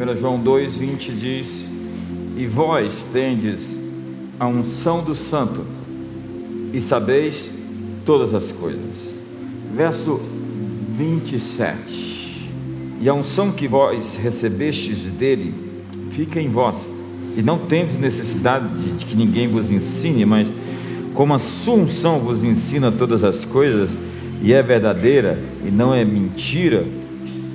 1 João 2,20 diz: E vós tendes a unção do Santo, e sabeis todas as coisas. Verso 27. E a unção que vós recebestes dele fica em vós, e não tendes necessidade de que ninguém vos ensine, mas como a sua unção vos ensina todas as coisas, e é verdadeira e não é mentira,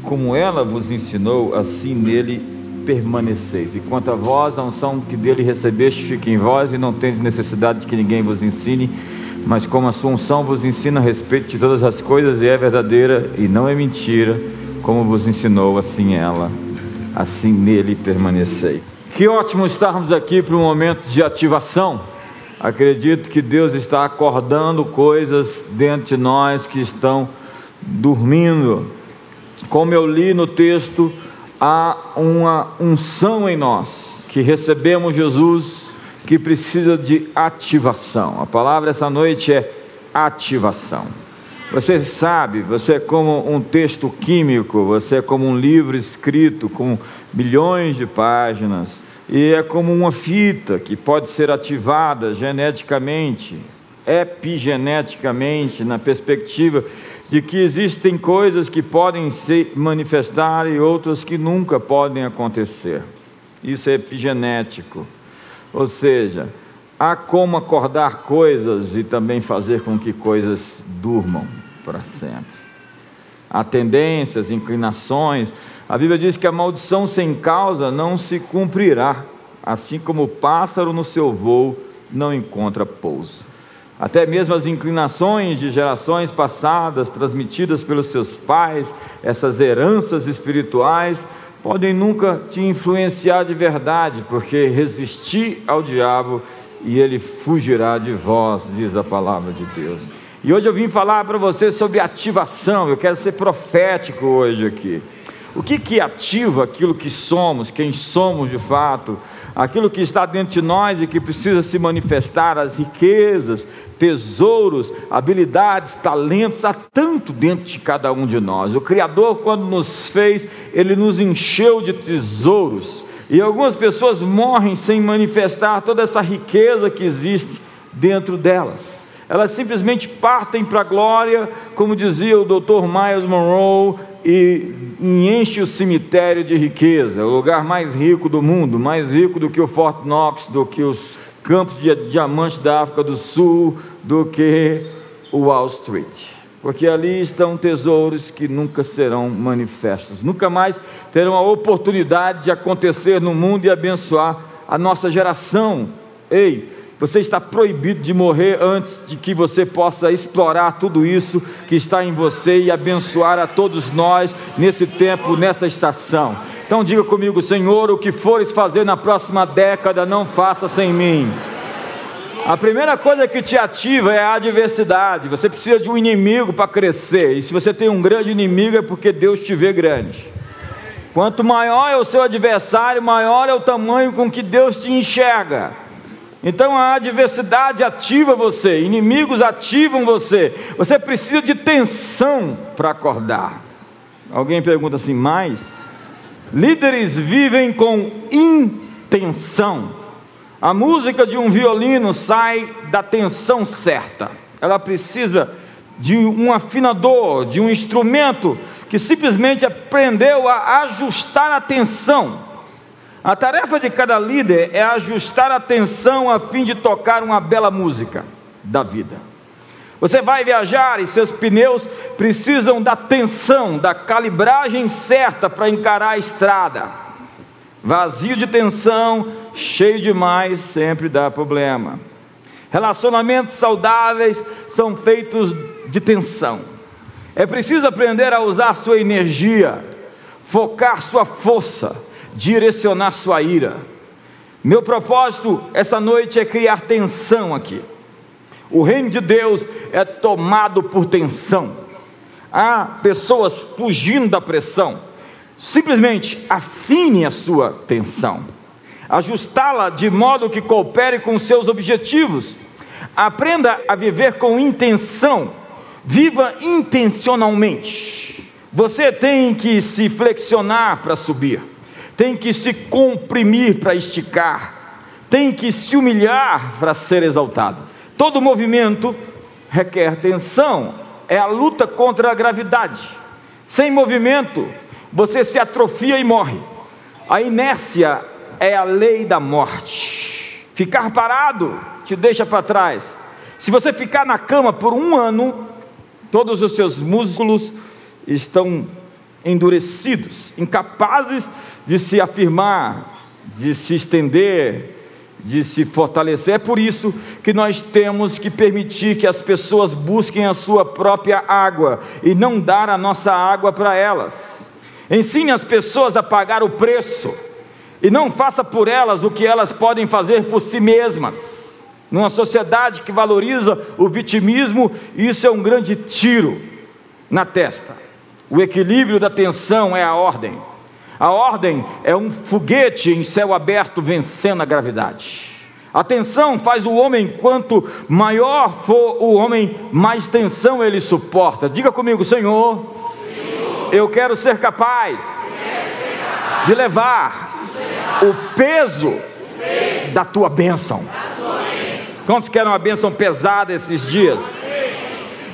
como ela vos ensinou, assim nele permaneceis. E quanto a vós, a unção que dele recebeste fica em vós, e não tendes necessidade de que ninguém vos ensine, mas como a sua unção vos ensina a respeito de todas as coisas, e é verdadeira e não é mentira, como vos ensinou, assim ela, assim nele permanecei. Que ótimo estarmos aqui para um momento de ativação. Acredito que Deus está acordando coisas dentro de nós que estão dormindo. Como eu li no texto, há uma unção em nós que recebemos Jesus que precisa de ativação. A palavra essa noite é ativação. Você sabe, você é como um texto químico, você é como um livro escrito com milhões de páginas e é como uma fita que pode ser ativada geneticamente, epigeneticamente, na perspectiva de que existem coisas que podem se manifestar e outras que nunca podem acontecer. Isso é epigenético. Ou seja, há como acordar coisas e também fazer com que coisas durmam para sempre. Há tendências, inclinações, a Bíblia diz que a maldição sem causa não se cumprirá, assim como o pássaro no seu voo não encontra pouso. Até mesmo as inclinações de gerações passadas, transmitidas pelos seus pais, essas heranças espirituais, podem nunca te influenciar de verdade, porque resistir ao diabo e ele fugirá de vós, diz a palavra de Deus. E hoje eu vim falar para você sobre ativação, eu quero ser profético hoje aqui. O que, que ativa aquilo que somos, quem somos de fato, aquilo que está dentro de nós e que precisa se manifestar, as riquezas, tesouros, habilidades, talentos, há tanto dentro de cada um de nós. O Criador, quando nos fez, ele nos encheu de tesouros. E algumas pessoas morrem sem manifestar toda essa riqueza que existe dentro delas elas simplesmente partem para a glória, como dizia o Dr. Miles Monroe, e, enche o cemitério de riqueza, o lugar mais rico do mundo, mais rico do que o Fort Knox, do que os campos de diamantes da África do Sul, do que o Wall Street. Porque ali estão tesouros que nunca serão manifestos, nunca mais terão a oportunidade de acontecer no mundo e abençoar a nossa geração. Ei, você está proibido de morrer antes de que você possa explorar tudo isso que está em você e abençoar a todos nós nesse tempo, nessa estação. Então diga comigo, Senhor, o que fores fazer na próxima década, não faça sem mim. A primeira coisa que te ativa é a adversidade. Você precisa de um inimigo para crescer. E se você tem um grande inimigo, é porque Deus te vê grande. Quanto maior é o seu adversário, maior é o tamanho com que Deus te enxerga. Então a adversidade ativa você, inimigos ativam você. Você precisa de tensão para acordar. Alguém pergunta assim, mais? Líderes vivem com intenção. A música de um violino sai da tensão certa. Ela precisa de um afinador, de um instrumento que simplesmente aprendeu a ajustar a tensão a tarefa de cada líder é ajustar a atenção a fim de tocar uma bela música da vida. Você vai viajar e seus pneus precisam da tensão, da calibragem certa para encarar a estrada. Vazio de tensão, cheio demais, sempre dá problema. Relacionamentos saudáveis são feitos de tensão. É preciso aprender a usar sua energia, focar sua força direcionar sua ira. Meu propósito essa noite é criar tensão aqui. O reino de Deus é tomado por tensão. Há pessoas fugindo da pressão. Simplesmente afine a sua tensão. Ajustá-la de modo que coopere com seus objetivos. Aprenda a viver com intenção. Viva intencionalmente. Você tem que se flexionar para subir tem que se comprimir para esticar, tem que se humilhar para ser exaltado. Todo movimento requer tensão, é a luta contra a gravidade. Sem movimento, você se atrofia e morre. A inércia é a lei da morte. Ficar parado te deixa para trás. Se você ficar na cama por um ano, todos os seus músculos estão endurecidos, incapazes de se afirmar, de se estender, de se fortalecer. É por isso que nós temos que permitir que as pessoas busquem a sua própria água e não dar a nossa água para elas. Ensine as pessoas a pagar o preço e não faça por elas o que elas podem fazer por si mesmas. Numa sociedade que valoriza o vitimismo, isso é um grande tiro na testa. O equilíbrio da tensão é a ordem. A ordem é um foguete em céu aberto vencendo a gravidade. A tensão faz o homem, quanto maior for o homem, mais tensão ele suporta. Diga comigo, Senhor, Senhor eu quero ser capaz, quero ser capaz de, levar de levar o peso, peso da tua bênção. Quantos querem uma bênção pesada esses dias?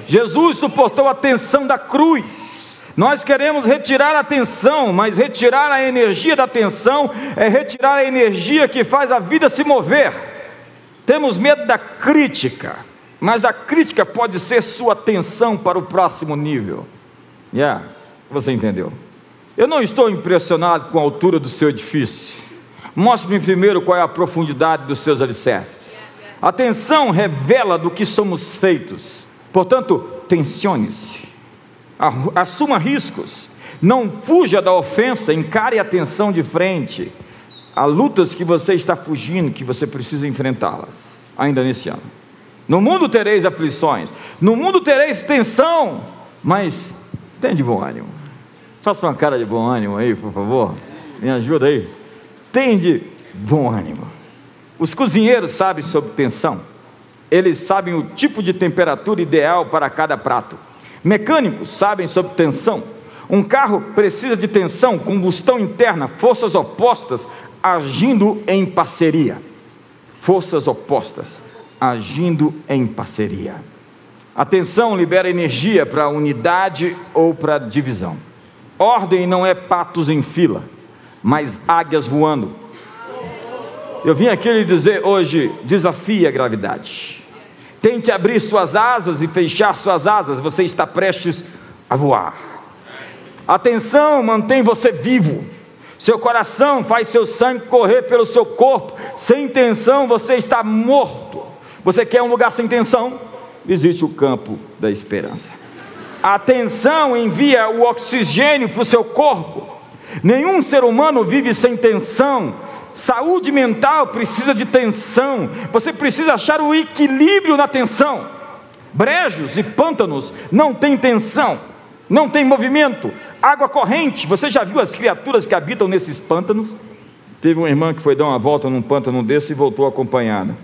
Jesus suportou a tensão da cruz. Nós queremos retirar a tensão, mas retirar a energia da tensão é retirar a energia que faz a vida se mover. Temos medo da crítica, mas a crítica pode ser sua tensão para o próximo nível. Yeah, você entendeu? Eu não estou impressionado com a altura do seu edifício. Mostre-me primeiro qual é a profundidade dos seus alicerces. A tensão revela do que somos feitos. Portanto, tensione-se assuma riscos, não fuja da ofensa, encare a tensão de frente. Há lutas que você está fugindo, que você precisa enfrentá-las, ainda nesse ano. No mundo tereis aflições, no mundo tereis tensão, mas tem de bom ânimo. Faça uma cara de bom ânimo aí, por favor. Me ajuda aí. Tem de bom ânimo. Os cozinheiros sabem sobre tensão. Eles sabem o tipo de temperatura ideal para cada prato. Mecânicos sabem sobre tensão. Um carro precisa de tensão, combustão interna, forças opostas agindo em parceria. Forças opostas agindo em parceria. A tensão libera energia para unidade ou para divisão. Ordem não é patos em fila, mas águias voando. Eu vim aqui lhe dizer hoje: desafie a gravidade. Tente abrir suas asas e fechar suas asas, você está prestes a voar. Atenção, mantém você vivo. Seu coração faz seu sangue correr pelo seu corpo. Sem tensão, você está morto. Você quer um lugar sem tensão? Visite o campo da esperança. A tensão envia o oxigênio para o seu corpo. Nenhum ser humano vive sem tensão. Saúde mental precisa de tensão. Você precisa achar o equilíbrio na tensão. Brejos e pântanos não têm tensão, não tem movimento. Água corrente, você já viu as criaturas que habitam nesses pântanos? Teve uma irmã que foi dar uma volta num pântano desse e voltou acompanhada.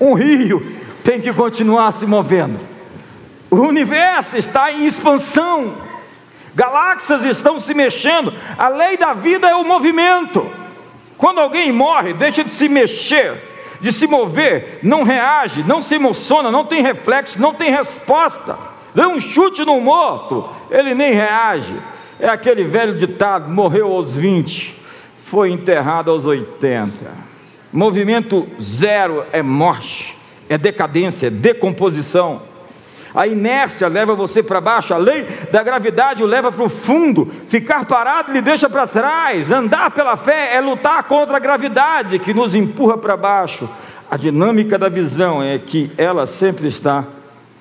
Um rio tem que continuar se movendo. O universo está em expansão. Galáxias estão se mexendo. A lei da vida é o movimento. Quando alguém morre, deixa de se mexer, de se mover, não reage, não se emociona, não tem reflexo, não tem resposta. Dê um chute no morto, ele nem reage. É aquele velho ditado: morreu aos 20, foi enterrado aos 80. Movimento zero é morte, é decadência, é decomposição. A inércia leva você para baixo, a lei da gravidade o leva para o fundo. Ficar parado lhe deixa para trás. Andar pela fé é lutar contra a gravidade que nos empurra para baixo. A dinâmica da visão é que ela sempre está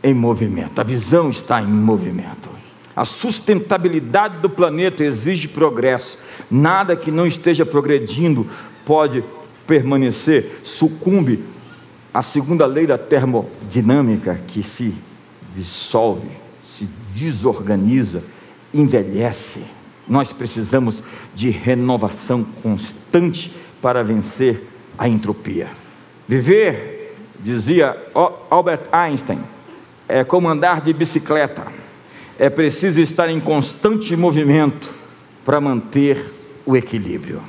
em movimento. A visão está em movimento. A sustentabilidade do planeta exige progresso. Nada que não esteja progredindo pode permanecer, sucumbe à segunda lei da termodinâmica que se dissolve, se desorganiza, envelhece. Nós precisamos de renovação constante para vencer a entropia. Viver, dizia Albert Einstein, é como andar de bicicleta. É preciso estar em constante movimento para manter o equilíbrio.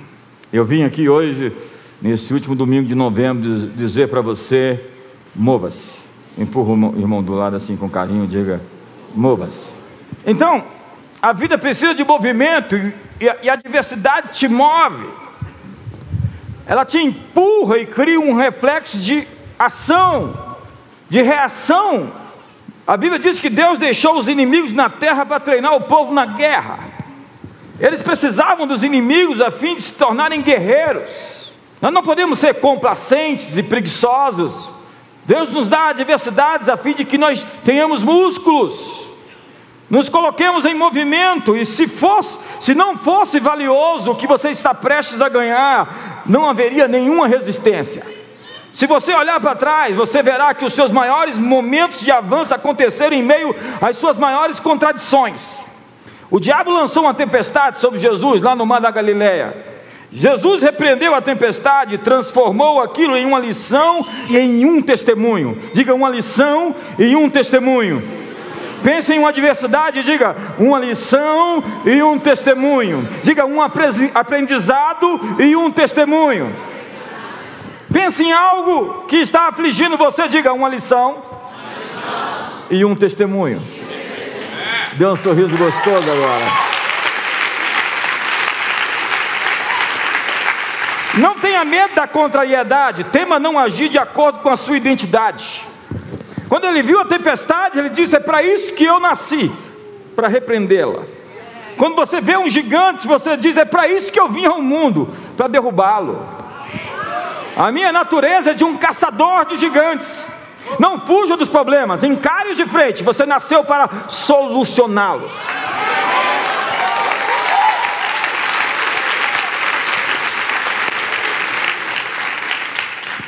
Eu vim aqui hoje, nesse último domingo de novembro, dizer para você: mova-se. Empurra o irmão do lado assim com carinho, diga: mova-se. Então, a vida precisa de movimento e a, e a diversidade te move. Ela te empurra e cria um reflexo de ação, de reação. A Bíblia diz que Deus deixou os inimigos na terra para treinar o povo na guerra. Eles precisavam dos inimigos a fim de se tornarem guerreiros. Nós não podemos ser complacentes e preguiçosos. Deus nos dá adversidades a fim de que nós tenhamos músculos nos coloquemos em movimento, e se fosse, se não fosse valioso o que você está prestes a ganhar, não haveria nenhuma resistência. Se você olhar para trás, você verá que os seus maiores momentos de avanço aconteceram em meio às suas maiores contradições. O diabo lançou uma tempestade sobre Jesus lá no mar da Galileia. Jesus repreendeu a tempestade, transformou aquilo em uma lição e em um testemunho. Diga uma lição e um testemunho. Pense em uma adversidade, diga uma lição e um testemunho. Diga um aprendizado e um testemunho. Pense em algo que está afligindo você, diga uma lição, uma lição. e um testemunho. Dê um sorriso gostoso agora. Não tenha medo da contrariedade, tema não agir de acordo com a sua identidade. Quando ele viu a tempestade, ele disse: É para isso que eu nasci para repreendê-la. Quando você vê um gigante, você diz: É para isso que eu vim ao mundo para derrubá-lo. A minha natureza é de um caçador de gigantes. Não fuja dos problemas, encare-os de frente. Você nasceu para solucioná-los.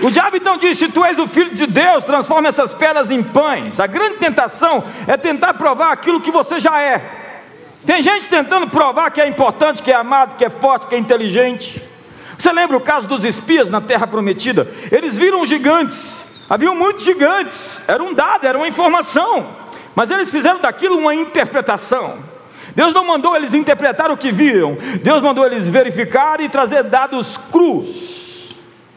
O diabo então disse: Tu és o filho de Deus, transforma essas pedras em pães. A grande tentação é tentar provar aquilo que você já é. Tem gente tentando provar que é importante, que é amado, que é forte, que é inteligente. Você lembra o caso dos espias na terra prometida? Eles viram gigantes, haviam muitos gigantes, era um dado, era uma informação, mas eles fizeram daquilo uma interpretação. Deus não mandou eles interpretar o que viram, Deus mandou eles verificar e trazer dados crus.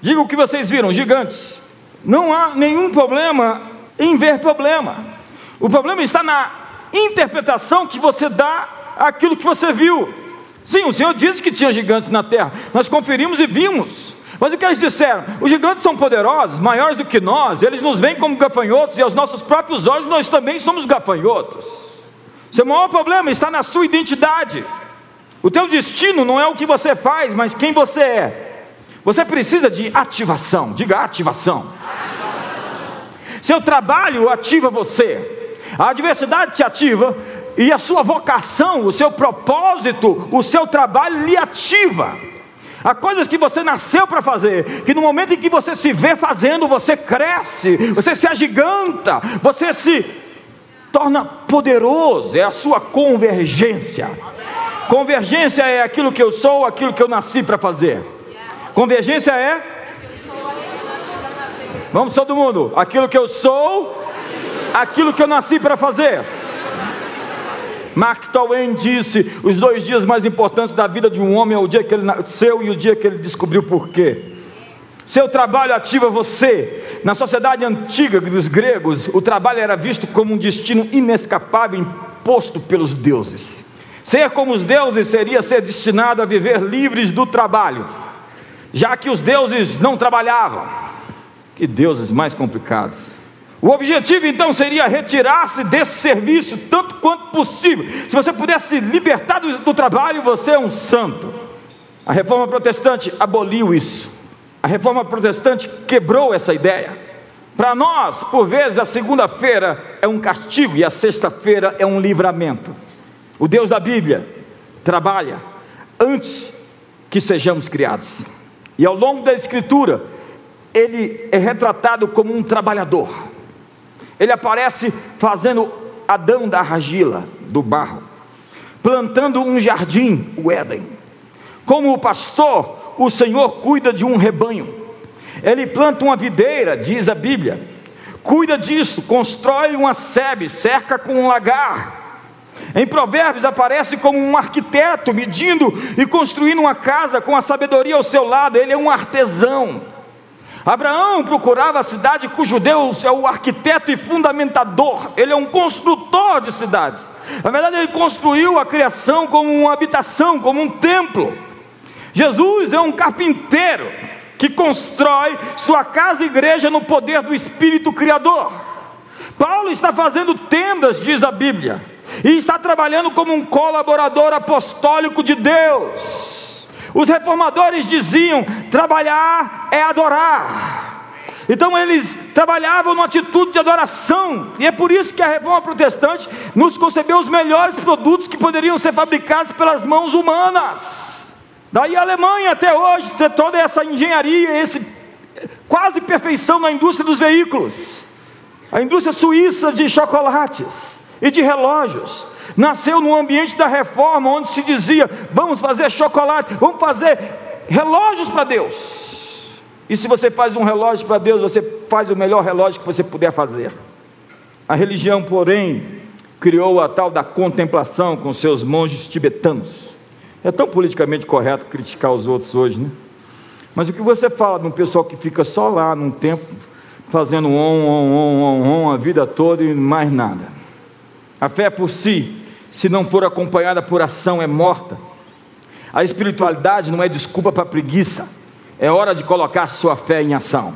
Diga o que vocês viram, gigantes. Não há nenhum problema em ver problema. O problema está na interpretação que você dá àquilo que você viu. Sim, o Senhor disse que tinha gigantes na terra. Nós conferimos e vimos. Mas o que eles disseram? Os gigantes são poderosos, maiores do que nós, eles nos veem como gafanhotos e aos nossos próprios olhos nós também somos gafanhotos. Seu maior problema está na sua identidade. O teu destino não é o que você faz, mas quem você é. Você precisa de ativação, diga ativação. ativação. Seu trabalho ativa você, a adversidade te ativa, e a sua vocação, o seu propósito, o seu trabalho lhe ativa. Há coisas que você nasceu para fazer, que no momento em que você se vê fazendo, você cresce, você se agiganta, você se torna poderoso, é a sua convergência. Convergência é aquilo que eu sou, aquilo que eu nasci para fazer. Convergência é? Vamos todo mundo. Aquilo que eu sou, aquilo que eu nasci para fazer. Mark Twain disse: os dois dias mais importantes da vida de um homem é o dia que ele nasceu e o dia que ele descobriu por quê. Seu trabalho ativa você. Na sociedade antiga dos gregos, o trabalho era visto como um destino inescapável imposto pelos deuses. Ser como os deuses seria ser destinado a viver livres do trabalho já que os deuses não trabalhavam. Que deuses mais complicados. O objetivo então seria retirar-se desse serviço tanto quanto possível. Se você pudesse libertar do, do trabalho, você é um santo. A reforma protestante aboliu isso. A reforma protestante quebrou essa ideia. Para nós, por vezes, a segunda-feira é um castigo e a sexta-feira é um livramento. O Deus da Bíblia trabalha antes que sejamos criados. E ao longo da Escritura, ele é retratado como um trabalhador. Ele aparece fazendo Adão da argila, do barro, plantando um jardim, o Éden. Como o pastor, o Senhor cuida de um rebanho. Ele planta uma videira, diz a Bíblia. Cuida disso, constrói uma sebe, cerca com um lagar. Em Provérbios aparece como um arquiteto medindo e construindo uma casa com a sabedoria ao seu lado, ele é um artesão. Abraão procurava a cidade cujo Deus é o arquiteto e fundamentador, ele é um construtor de cidades. Na verdade, ele construiu a criação como uma habitação, como um templo. Jesus é um carpinteiro que constrói sua casa e igreja no poder do Espírito Criador. Paulo está fazendo tendas, diz a Bíblia e está trabalhando como um colaborador apostólico de Deus. Os reformadores diziam: trabalhar é adorar. Então eles trabalhavam numa atitude de adoração, e é por isso que a reforma protestante nos concebeu os melhores produtos que poderiam ser fabricados pelas mãos humanas. Daí a Alemanha até hoje tem toda essa engenharia, esse quase perfeição na indústria dos veículos. A indústria suíça de chocolates e de relógios. Nasceu no ambiente da reforma, onde se dizia: vamos fazer chocolate, vamos fazer relógios para Deus. E se você faz um relógio para Deus, você faz o melhor relógio que você puder fazer. A religião, porém, criou a tal da contemplação com seus monges tibetanos. É tão politicamente correto criticar os outros hoje, né? Mas o que você fala de um pessoal que fica só lá num tempo, fazendo on, on, on, on, on a vida toda e mais nada? A fé por si, se não for acompanhada por ação, é morta. A espiritualidade não é desculpa para preguiça, é hora de colocar sua fé em ação.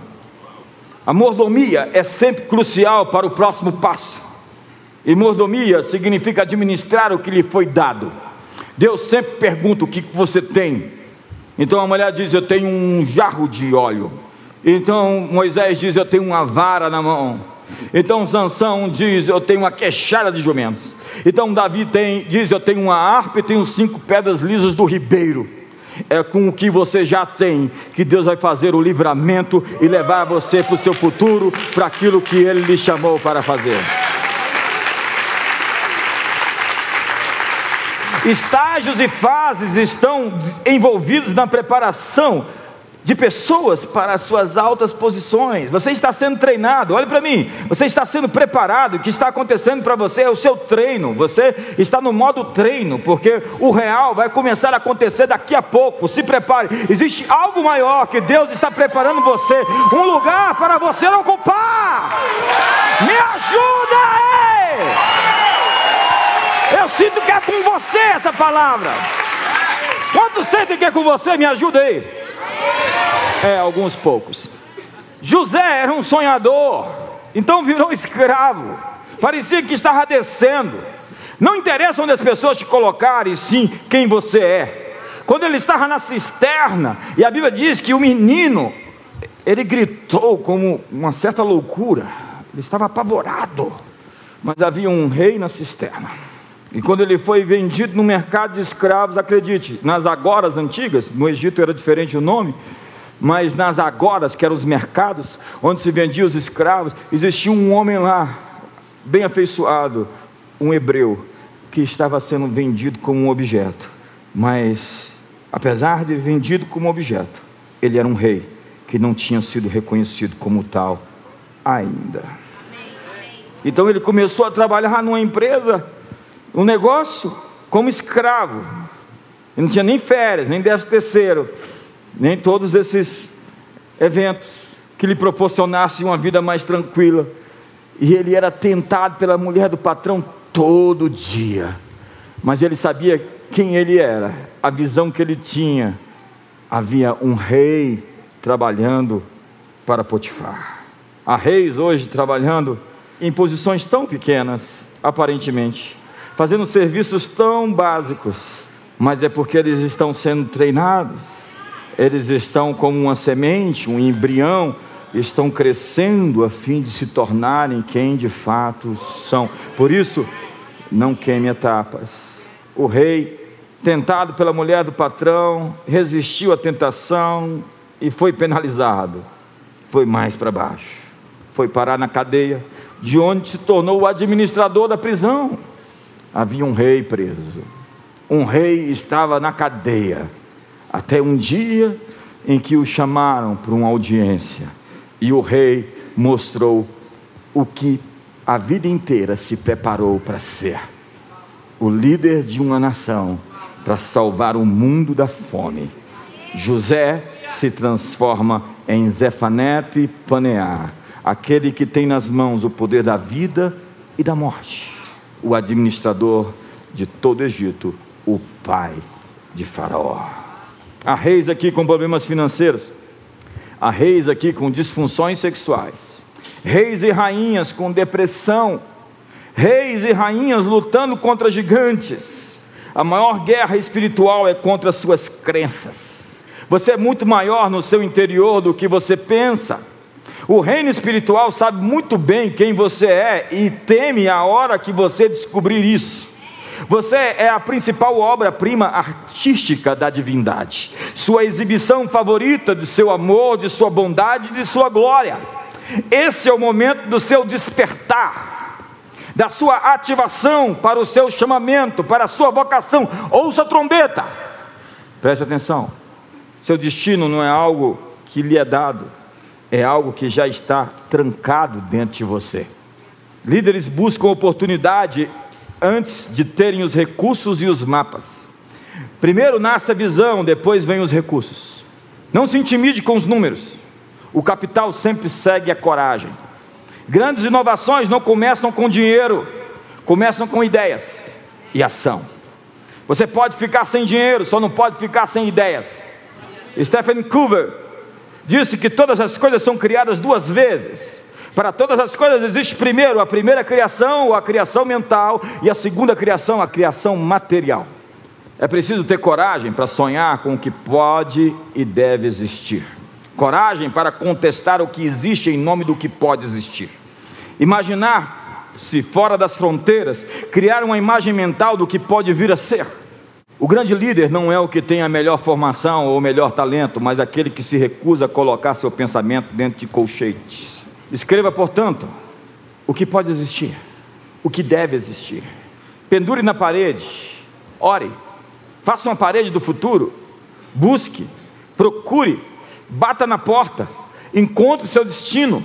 A mordomia é sempre crucial para o próximo passo. E mordomia significa administrar o que lhe foi dado. Deus sempre pergunta o que você tem. Então a mulher diz: Eu tenho um jarro de óleo. Então Moisés diz: Eu tenho uma vara na mão. Então Sansão diz: Eu tenho uma queixada de jumentos. Então Davi tem, diz: Eu tenho uma harpa e tenho cinco pedras lisas do ribeiro. É com o que você já tem que Deus vai fazer o livramento e levar você para o seu futuro, para aquilo que Ele lhe chamou para fazer. Estágios e fases estão envolvidos na preparação de pessoas para as suas altas posições. Você está sendo treinado, olhe para mim, você está sendo preparado. O que está acontecendo para você é o seu treino. Você está no modo treino, porque o real vai começar a acontecer daqui a pouco. Se prepare, existe algo maior que Deus está preparando você um lugar para você ocupar. Me ajuda aí! Eu sinto que é com você essa palavra. Quantos sentem que é com você? Me ajuda aí. É, alguns poucos. José era um sonhador, então virou escravo. Parecia que estava descendo. Não interessa onde as pessoas te colocarem, sim quem você é. Quando ele estava na cisterna, e a Bíblia diz que o menino, ele gritou como uma certa loucura, ele estava apavorado, mas havia um rei na cisterna. E quando ele foi vendido no mercado de escravos, acredite, nas agoras antigas, no Egito era diferente o nome, mas nas agoras, que eram os mercados, onde se vendiam os escravos, existia um homem lá, bem afeiçoado, um hebreu, que estava sendo vendido como um objeto. Mas, apesar de vendido como objeto, ele era um rei que não tinha sido reconhecido como tal ainda. Então ele começou a trabalhar numa empresa um negócio como escravo. Ele não tinha nem férias, nem décimo terceiro, nem todos esses eventos que lhe proporcionassem uma vida mais tranquila. E ele era tentado pela mulher do patrão todo dia. Mas ele sabia quem ele era, a visão que ele tinha. Havia um rei trabalhando para Potifar. Há reis hoje trabalhando em posições tão pequenas, aparentemente, fazendo serviços tão básicos, mas é porque eles estão sendo treinados, eles estão como uma semente, um embrião, estão crescendo a fim de se tornarem quem de fato são. Por isso, não queime etapas. O rei, tentado pela mulher do patrão, resistiu à tentação e foi penalizado. Foi mais para baixo. Foi parar na cadeia, de onde se tornou o administrador da prisão havia um rei preso. Um rei estava na cadeia, até um dia em que o chamaram para uma audiência, e o rei mostrou o que a vida inteira se preparou para ser. o líder de uma nação para salvar o mundo da fome. José se transforma em Zefanete Panear, aquele que tem nas mãos o poder da vida e da morte, o administrador de todo o Egito, o pai de Faraó. Há reis aqui com problemas financeiros, há reis aqui com disfunções sexuais, reis e rainhas com depressão, reis e rainhas lutando contra gigantes. A maior guerra espiritual é contra as suas crenças. Você é muito maior no seu interior do que você pensa. O reino espiritual sabe muito bem quem você é e teme a hora que você descobrir isso. Você é a principal obra-prima artística da divindade, sua exibição favorita de seu amor, de sua bondade, de sua glória. Esse é o momento do seu despertar, da sua ativação para o seu chamamento, para a sua vocação. Ouça a trombeta, preste atenção. Seu destino não é algo que lhe é dado, é algo que já está trancado dentro de você. Líderes buscam oportunidade antes de terem os recursos e os mapas. Primeiro nasce a visão, depois vem os recursos. Não se intimide com os números. O capital sempre segue a coragem. Grandes inovações não começam com dinheiro, começam com ideias e ação. Você pode ficar sem dinheiro, só não pode ficar sem ideias. Stephen Coover disse que todas as coisas são criadas duas vezes. Para todas as coisas existe primeiro a primeira criação, a criação mental, e a segunda criação, a criação material. É preciso ter coragem para sonhar com o que pode e deve existir. Coragem para contestar o que existe em nome do que pode existir. Imaginar-se fora das fronteiras, criar uma imagem mental do que pode vir a ser. O grande líder não é o que tem a melhor formação ou o melhor talento, mas aquele que se recusa a colocar seu pensamento dentro de colchetes. Escreva, portanto, o que pode existir, o que deve existir. Pendure na parede, ore, faça uma parede do futuro, busque, procure, bata na porta, encontre seu destino.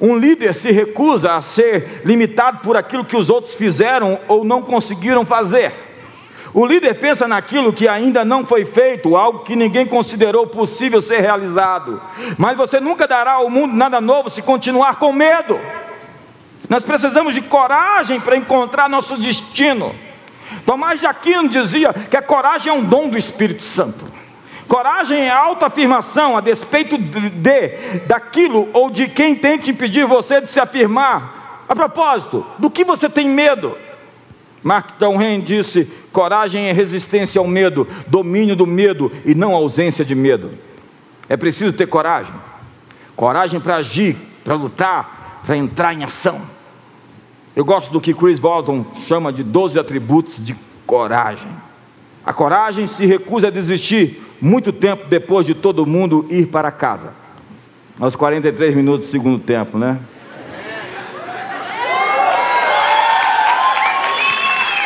Um líder se recusa a ser limitado por aquilo que os outros fizeram ou não conseguiram fazer. O líder pensa naquilo que ainda não foi feito, algo que ninguém considerou possível ser realizado. Mas você nunca dará ao mundo nada novo se continuar com medo. Nós precisamos de coragem para encontrar nosso destino. Tomás de Aquino dizia que a coragem é um dom do Espírito Santo. Coragem é autoafirmação a despeito de, de daquilo ou de quem tente impedir você de se afirmar. A propósito, do que você tem medo? Mark Twain disse: coragem é resistência ao medo, domínio do medo e não ausência de medo. É preciso ter coragem, coragem para agir, para lutar, para entrar em ação. Eu gosto do que Chris Walton chama de 12 atributos de coragem. A coragem se recusa a desistir muito tempo depois de todo mundo ir para casa. Aos 43 minutos do segundo tempo, né?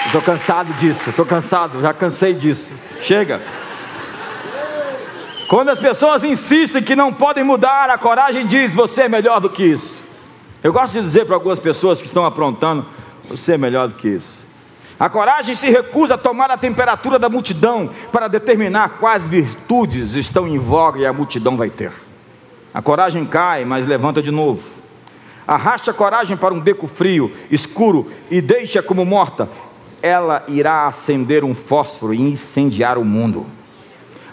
Estou cansado disso, estou cansado, já cansei disso. Chega. Quando as pessoas insistem que não podem mudar, a coragem diz: você é melhor do que isso. Eu gosto de dizer para algumas pessoas que estão aprontando: você é melhor do que isso. A coragem se recusa a tomar a temperatura da multidão para determinar quais virtudes estão em voga e a multidão vai ter. A coragem cai, mas levanta de novo. Arraste a coragem para um beco frio, escuro e deixa como morta ela irá acender um fósforo e incendiar o mundo.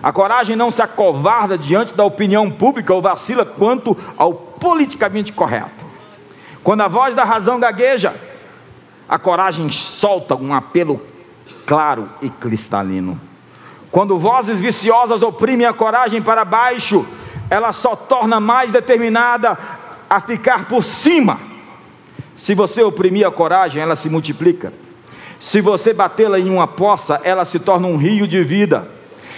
A coragem não se acovarda diante da opinião pública ou vacila quanto ao politicamente correto. Quando a voz da razão gagueja, a coragem solta um apelo claro e cristalino. Quando vozes viciosas oprimem a coragem para baixo, ela só torna mais determinada a ficar por cima. Se você oprimir a coragem, ela se multiplica. Se você batê-la em uma poça, ela se torna um rio de vida.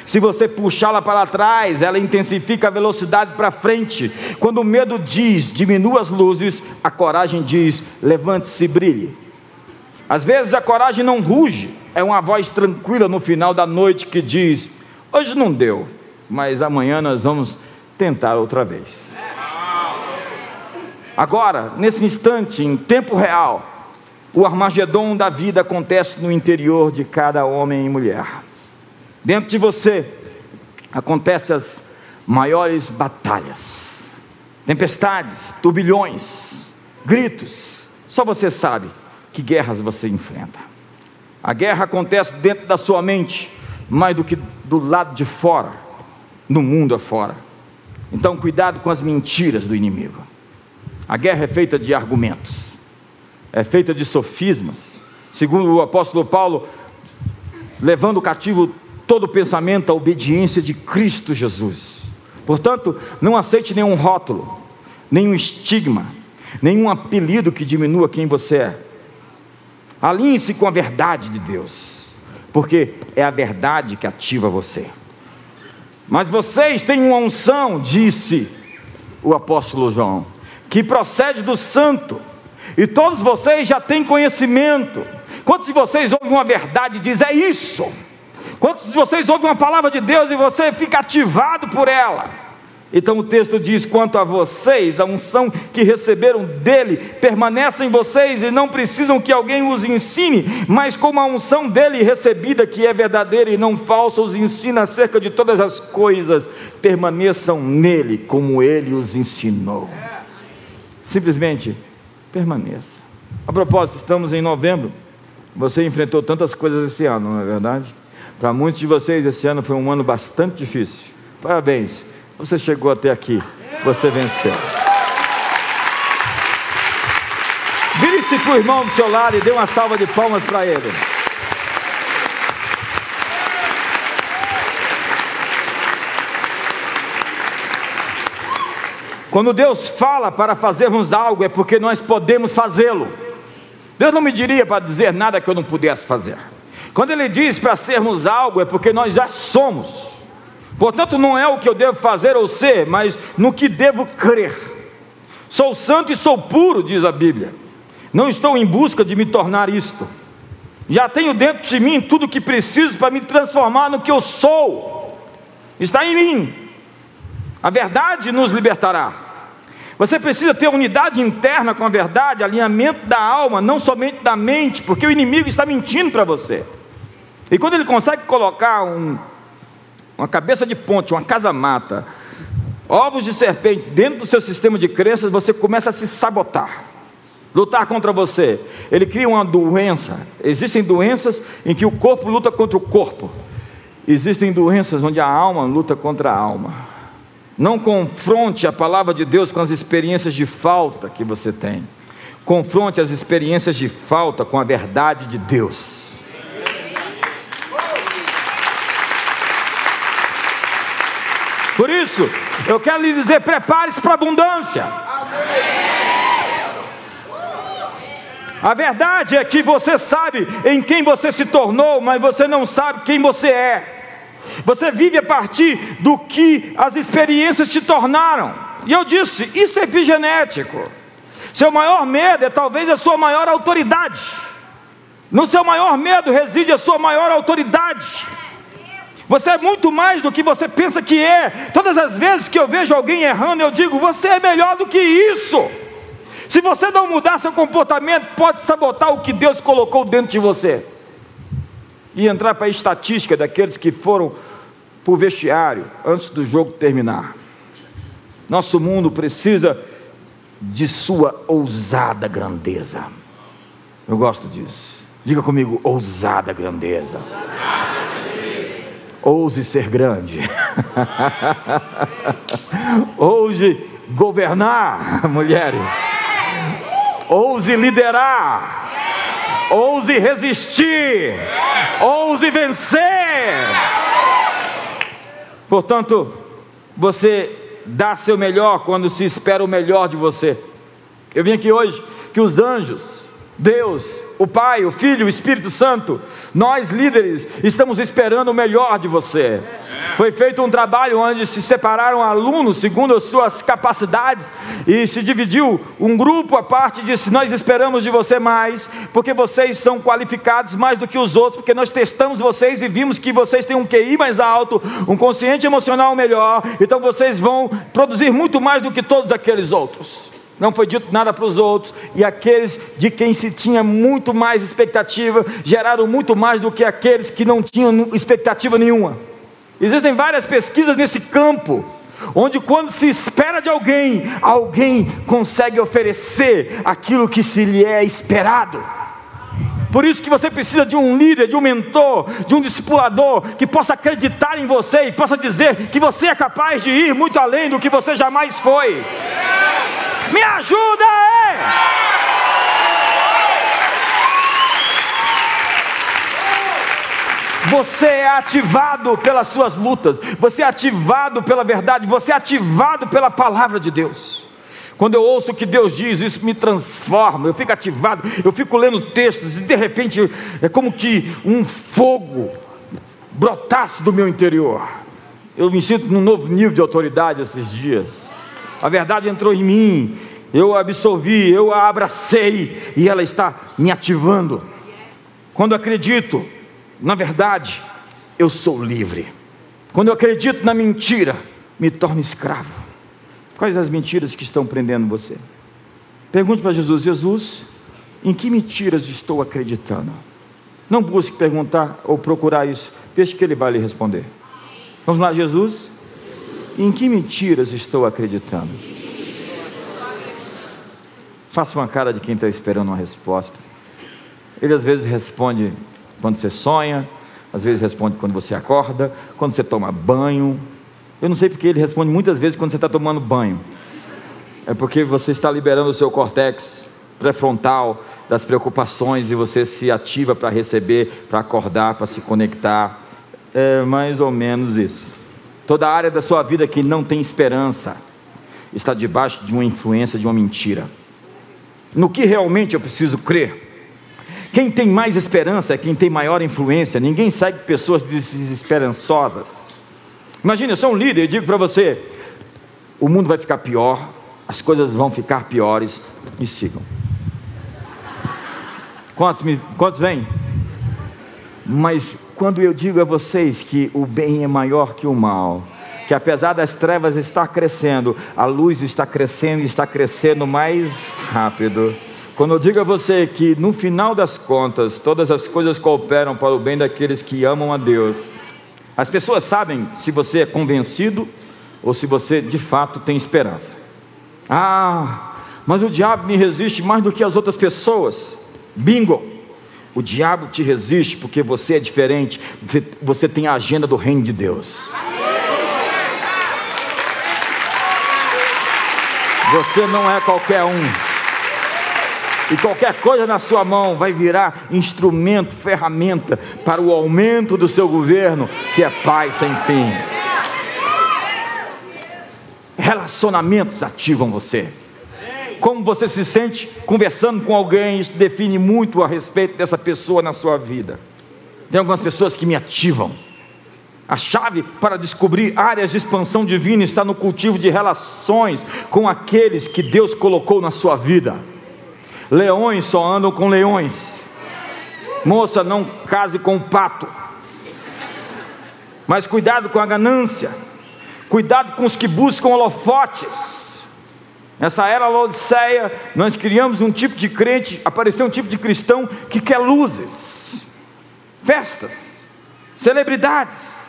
Se você puxá-la para trás, ela intensifica a velocidade para frente. Quando o medo diz, diminua as luzes, a coragem diz, levante-se e brilhe. Às vezes a coragem não ruge, é uma voz tranquila no final da noite que diz: Hoje não deu, mas amanhã nós vamos tentar outra vez. Agora, nesse instante, em tempo real, O Armagedon da vida acontece no interior de cada homem e mulher. Dentro de você acontecem as maiores batalhas, tempestades, turbilhões, gritos. Só você sabe que guerras você enfrenta. A guerra acontece dentro da sua mente, mais do que do lado de fora, no mundo afora. Então, cuidado com as mentiras do inimigo. A guerra é feita de argumentos, é feita de sofismas. Segundo o apóstolo Paulo, levando cativo todo o pensamento à obediência de Cristo Jesus. Portanto, não aceite nenhum rótulo, nenhum estigma, nenhum apelido que diminua quem você é. Alinhe-se com a verdade de Deus, porque é a verdade que ativa você. Mas vocês têm uma unção, disse o apóstolo João, que procede do santo, e todos vocês já têm conhecimento. Quantos de vocês ouvem uma verdade e dizem, é isso? Quantos de vocês ouvem uma palavra de Deus e você fica ativado por ela? Então o texto diz: quanto a vocês, a unção que receberam dele permanece em vocês e não precisam que alguém os ensine, mas como a unção dele recebida, que é verdadeira e não falsa, os ensina acerca de todas as coisas, permaneçam nele, como ele os ensinou. Simplesmente permaneça. A propósito, estamos em novembro. Você enfrentou tantas coisas esse ano, não é verdade? Para muitos de vocês, esse ano foi um ano bastante difícil. Parabéns você chegou até aqui, você venceu. Vire-se para o irmão do seu lado e dê uma salva de palmas para ele. Quando Deus fala para fazermos algo, é porque nós podemos fazê-lo. Deus não me diria para dizer nada que eu não pudesse fazer. Quando Ele diz para sermos algo, é porque nós já somos. Portanto, não é o que eu devo fazer ou ser, mas no que devo crer. Sou santo e sou puro, diz a Bíblia. Não estou em busca de me tornar isto. Já tenho dentro de mim tudo o que preciso para me transformar no que eu sou. Está em mim. A verdade nos libertará. Você precisa ter unidade interna com a verdade, alinhamento da alma, não somente da mente, porque o inimigo está mentindo para você. E quando ele consegue colocar um, uma cabeça de ponte, uma casa-mata, ovos de serpente dentro do seu sistema de crenças, você começa a se sabotar, lutar contra você. Ele cria uma doença. Existem doenças em que o corpo luta contra o corpo, existem doenças onde a alma luta contra a alma. Não confronte a palavra de Deus com as experiências de falta que você tem. Confronte as experiências de falta com a verdade de Deus. Por isso, eu quero lhe dizer: prepare-se para a abundância. A verdade é que você sabe em quem você se tornou, mas você não sabe quem você é. Você vive a partir do que as experiências te tornaram. E eu disse: isso é epigenético. Seu maior medo é talvez a sua maior autoridade. No seu maior medo reside a sua maior autoridade. Você é muito mais do que você pensa que é. Todas as vezes que eu vejo alguém errando, eu digo: você é melhor do que isso. Se você não mudar seu comportamento, pode sabotar o que Deus colocou dentro de você. E entrar para a estatística daqueles que foram para o vestiário antes do jogo terminar. Nosso mundo precisa de sua ousada grandeza. Eu gosto disso. Diga comigo, ousada grandeza. Ouse ser grande. Ouse governar, mulheres. Ouse liderar. Ouse resistir. Ouse vencer. Portanto, você dá seu melhor quando se espera o melhor de você. Eu vim aqui hoje que os anjos, Deus, o Pai, o Filho, o Espírito Santo, nós líderes estamos esperando o melhor de você. Foi feito um trabalho onde se separaram alunos segundo as suas capacidades e se dividiu um grupo à parte e disse: Nós esperamos de você mais, porque vocês são qualificados mais do que os outros, porque nós testamos vocês e vimos que vocês têm um QI mais alto, um consciente emocional melhor, então vocês vão produzir muito mais do que todos aqueles outros. Não foi dito nada para os outros, e aqueles de quem se tinha muito mais expectativa geraram muito mais do que aqueles que não tinham expectativa nenhuma. Existem várias pesquisas nesse campo, onde quando se espera de alguém, alguém consegue oferecer aquilo que se lhe é esperado. Por isso que você precisa de um líder, de um mentor, de um discipulador que possa acreditar em você e possa dizer que você é capaz de ir muito além do que você jamais foi. Me ajuda aí! Você é ativado pelas suas lutas, você é ativado pela verdade, você é ativado pela palavra de Deus. Quando eu ouço o que Deus diz, isso me transforma, eu fico ativado, eu fico lendo textos e de repente é como que um fogo brotasse do meu interior. Eu me sinto num novo nível de autoridade esses dias a verdade entrou em mim, eu a absolvi, eu a abracei e ela está me ativando. Quando acredito na verdade, eu sou livre. Quando eu acredito na mentira, me torno escravo. Quais as mentiras que estão prendendo você? Pergunte para Jesus: Jesus, em que mentiras estou acreditando? Não busque perguntar ou procurar isso, deixe que ele vai lhe responder. Vamos lá, Jesus. Em que mentiras estou acreditando? Faça uma cara de quem está esperando uma resposta. Ele às vezes responde quando você sonha, às vezes responde quando você acorda, quando você toma banho. Eu não sei porque ele responde muitas vezes quando você está tomando banho. É porque você está liberando o seu córtex pré-frontal das preocupações e você se ativa para receber, para acordar, para se conectar. É mais ou menos isso. Toda área da sua vida que não tem esperança está debaixo de uma influência de uma mentira. No que realmente eu preciso crer? Quem tem mais esperança é quem tem maior influência. Ninguém segue pessoas desesperançosas. Imagina, eu sou um líder e digo para você: o mundo vai ficar pior, as coisas vão ficar piores. Me sigam. Quantos, me, quantos vêm? Mas quando eu digo a vocês que o bem é maior que o mal, que apesar das trevas estar crescendo, a luz está crescendo e está crescendo mais rápido. Quando eu digo a você que no final das contas todas as coisas cooperam para o bem daqueles que amam a Deus, as pessoas sabem se você é convencido ou se você de fato tem esperança. Ah, mas o diabo me resiste mais do que as outras pessoas. Bingo! O diabo te resiste porque você é diferente, você, tem a agenda do reino de Deus. Você não é qualquer um. E qualquer coisa na sua mão vai virar instrumento, ferramenta para o aumento do seu governo, que é paz sem fim. Relacionamentos ativam você como você se sente conversando com alguém, isso define muito a respeito dessa pessoa na sua vida. Tem algumas pessoas que me ativam. A chave para descobrir áreas de expansão divina está no cultivo de relações com aqueles que Deus colocou na sua vida. Leões só andam com leões. Moça, não case com o pato. Mas cuidado com a ganância. Cuidado com os que buscam holofotes Nessa era Laodiceia, nós criamos um tipo de crente, apareceu um tipo de cristão que quer luzes, festas, celebridades,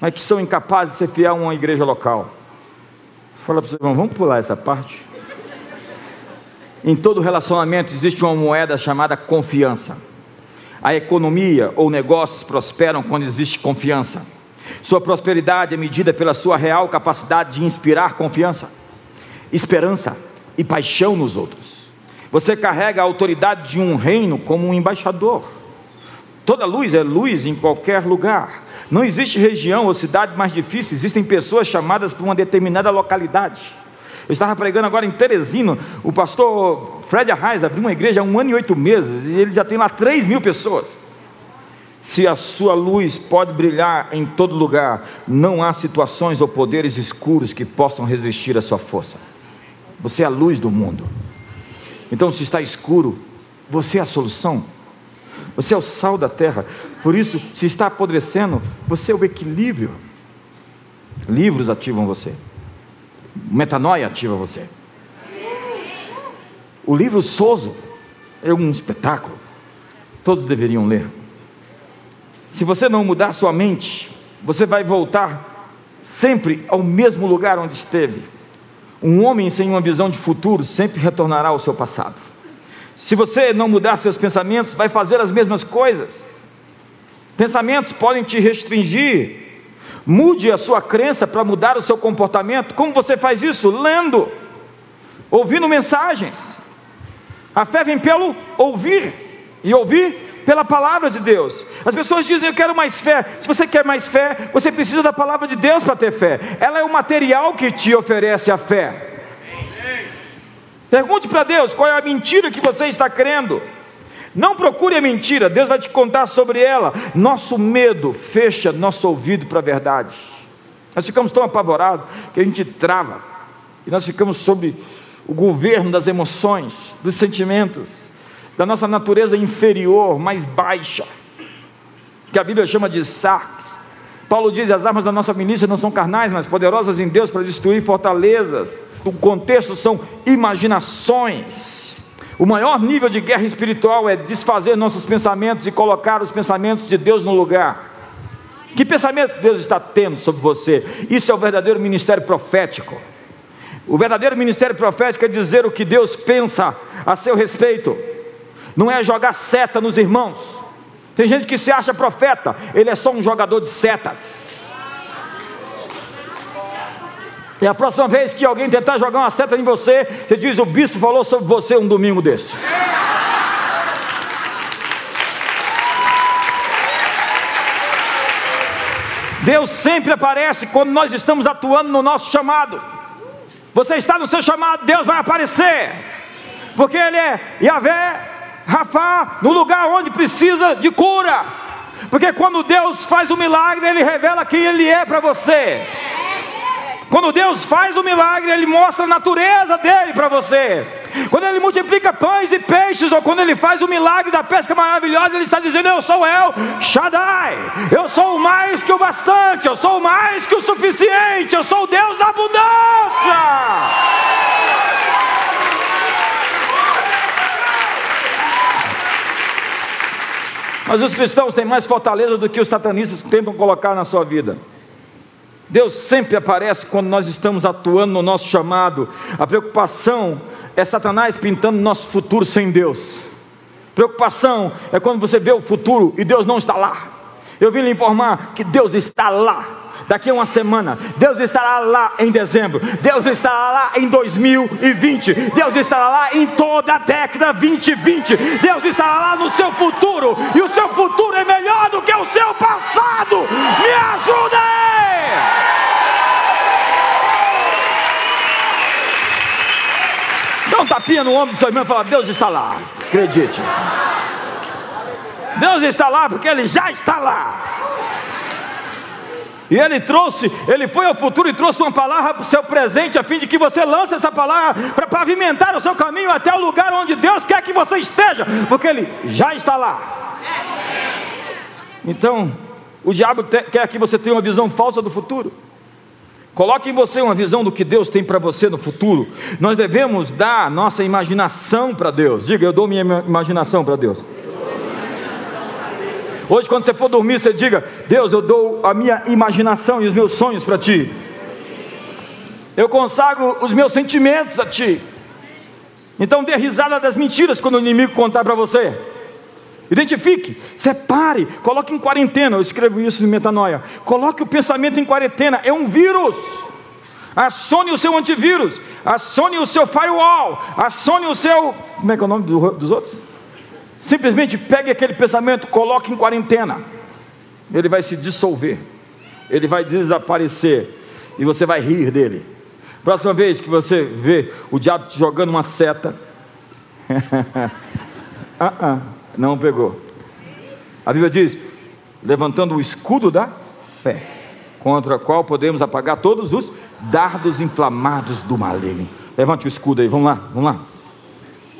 mas que são incapazes de ser fiel a uma igreja local. Fala para vocês, vamos pular essa parte. Em todo relacionamento existe uma moeda chamada confiança. A economia ou negócios prosperam quando existe confiança. Sua prosperidade é medida pela sua real capacidade de inspirar confiança esperança e paixão nos outros. Você carrega a autoridade de um reino como um embaixador. Toda luz é luz em qualquer lugar. Não existe região ou cidade mais difícil, existem pessoas chamadas para uma determinada localidade. Eu estava pregando agora em Teresina, o pastor Fred Arraes abriu uma igreja há um ano e oito meses, e ele já tem lá três mil pessoas. Se a sua luz pode brilhar em todo lugar, não há situações ou poderes escuros que possam resistir à sua força. Você é a luz do mundo. Então, se está escuro, você é a solução. Você é o sal da terra. Por isso, se está apodrecendo, você é o equilíbrio. Livros ativam você. Metanoia ativa você. O livro Soso é um espetáculo. Todos deveriam ler. Se você não mudar sua mente, você vai voltar sempre ao mesmo lugar onde esteve. Um homem sem uma visão de futuro sempre retornará ao seu passado. Se você não mudar seus pensamentos, vai fazer as mesmas coisas. Pensamentos podem te restringir. Mude a sua crença para mudar o seu comportamento. Como você faz isso? Lendo, ouvindo mensagens. A fé vem pelo ouvir, e ouvir pela palavra de Deus. As pessoas dizem: Eu quero mais fé. Se você quer mais fé, você precisa da palavra de Deus para ter fé. Ela é o material que te oferece a fé. Pergunte para Deus qual é a mentira que você está crendo. Não procure a mentira, Deus vai te contar sobre ela. Nosso medo fecha nosso ouvido para a verdade. Nós ficamos tão apavorados que a gente trava, e nós ficamos sob o governo das emoções, dos sentimentos, da nossa natureza inferior, mais baixa, que a Bíblia chama de sarx. Paulo diz: as armas da nossa milícia não são carnais, mas poderosas em Deus para destruir fortalezas. O contexto são imaginações o maior nível de guerra espiritual é desfazer nossos pensamentos e colocar os pensamentos de Deus no lugar. Que pensamento Deus está tendo sobre você? Isso é o verdadeiro ministério profético. O verdadeiro ministério profético é dizer o que Deus pensa a seu respeito, não é jogar seta nos irmãos. Tem gente que se acha profeta, ele é só um jogador de setas. E a próxima vez que alguém tentar jogar uma seta em você, você diz: O bispo falou sobre você um domingo desse. Deus sempre aparece quando nós estamos atuando no nosso chamado. Você está no seu chamado, Deus vai aparecer, porque Ele é Yahvé, Rafá, no lugar onde precisa de cura. Porque quando Deus faz um milagre, Ele revela quem Ele é para você. Quando Deus faz o milagre, Ele mostra a natureza dele para você. Quando Ele multiplica pães e peixes, ou quando Ele faz o milagre da pesca maravilhosa, Ele está dizendo: Eu sou El Shaddai, eu sou mais que o bastante, eu sou mais que o suficiente, eu sou o Deus da abundância. Mas os cristãos têm mais fortaleza do que os satanistas tentam colocar na sua vida. Deus sempre aparece quando nós estamos atuando no nosso chamado. A preocupação é Satanás pintando nosso futuro sem Deus. Preocupação é quando você vê o futuro e Deus não está lá. Eu vim lhe informar que Deus está lá. Daqui a uma semana, Deus estará lá em dezembro, Deus estará lá em 2020, Deus estará lá em toda a década 2020, Deus estará lá no seu futuro, e o seu futuro é melhor do que o seu passado. Me ajuda aí! Dá um tapinha no ombro do seu irmão e fala: Deus está lá, acredite. Deus está lá porque Ele já está lá. E Ele trouxe, Ele foi ao futuro e trouxe uma palavra para o seu presente, a fim de que você lance essa palavra para pavimentar o seu caminho até o lugar onde Deus quer que você esteja, porque Ele já está lá. Então, o diabo quer que você tenha uma visão falsa do futuro. Coloque em você uma visão do que Deus tem para você no futuro. Nós devemos dar nossa imaginação para Deus. Diga, eu dou minha imaginação para Deus. Hoje, quando você for dormir, você diga: Deus, eu dou a minha imaginação e os meus sonhos para Ti. Eu consagro os meus sentimentos a Ti. Então, dê risada das mentiras quando o inimigo contar para você. Identifique, separe, coloque em quarentena. Eu escrevo isso em metanoia. Coloque o pensamento em quarentena. É um vírus. Acione o seu antivírus. Acione o seu firewall. Acione o seu. Como é que é o nome dos outros? Simplesmente pegue aquele pensamento, coloque em quarentena. Ele vai se dissolver. Ele vai desaparecer. E você vai rir dele. Próxima vez que você vê o diabo te jogando uma seta. uh -uh. Não pegou. A Bíblia diz: levantando o escudo da fé, contra o qual podemos apagar todos os dardos inflamados do maligno. Levante o escudo aí, vamos lá, vamos lá.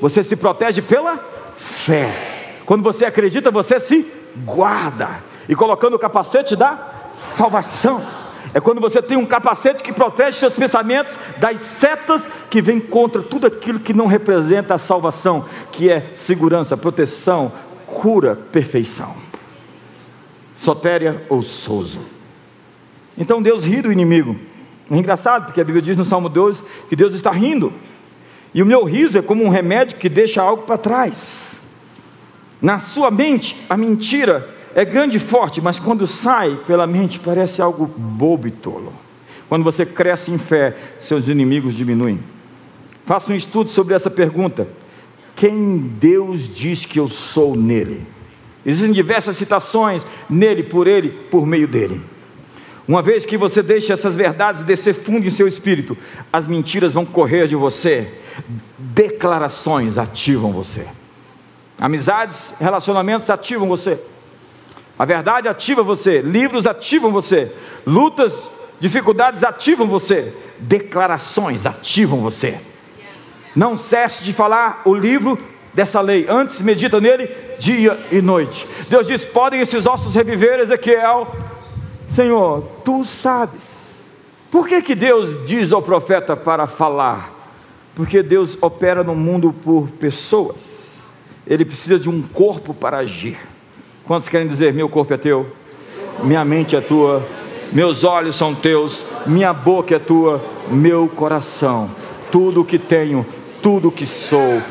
Você se protege pela fé. Quando você acredita, você se guarda. E colocando o capacete da salvação. É quando você tem um capacete que protege seus pensamentos das setas que vêm contra tudo aquilo que não representa a salvação, que é segurança, proteção, cura, perfeição. Sotéria ou Souza. Então Deus ri do inimigo. É engraçado, porque a Bíblia diz no Salmo 12 que Deus está rindo. E o meu riso é como um remédio que deixa algo para trás. Na sua mente, a mentira é grande e forte, mas quando sai pela mente parece algo bobo e tolo. Quando você cresce em fé, seus inimigos diminuem. Faça um estudo sobre essa pergunta: quem Deus diz que eu sou nele? Existem diversas citações nele, por ele, por meio dele. Uma vez que você deixa essas verdades descer fundo em seu espírito, as mentiras vão correr de você, declarações ativam você, amizades, relacionamentos ativam você. A verdade ativa você, livros ativam você, lutas, dificuldades ativam você, declarações ativam você. Não cesse de falar o livro dessa lei, antes medita nele dia e noite. Deus diz: podem esses ossos reviver, Ezequiel? Senhor, tu sabes. Por que, que Deus diz ao profeta para falar? Porque Deus opera no mundo por pessoas, ele precisa de um corpo para agir. Quantos querem dizer: Meu corpo é teu, minha mente é tua, meus olhos são teus, minha boca é tua, meu coração, tudo o que tenho, tudo o que sou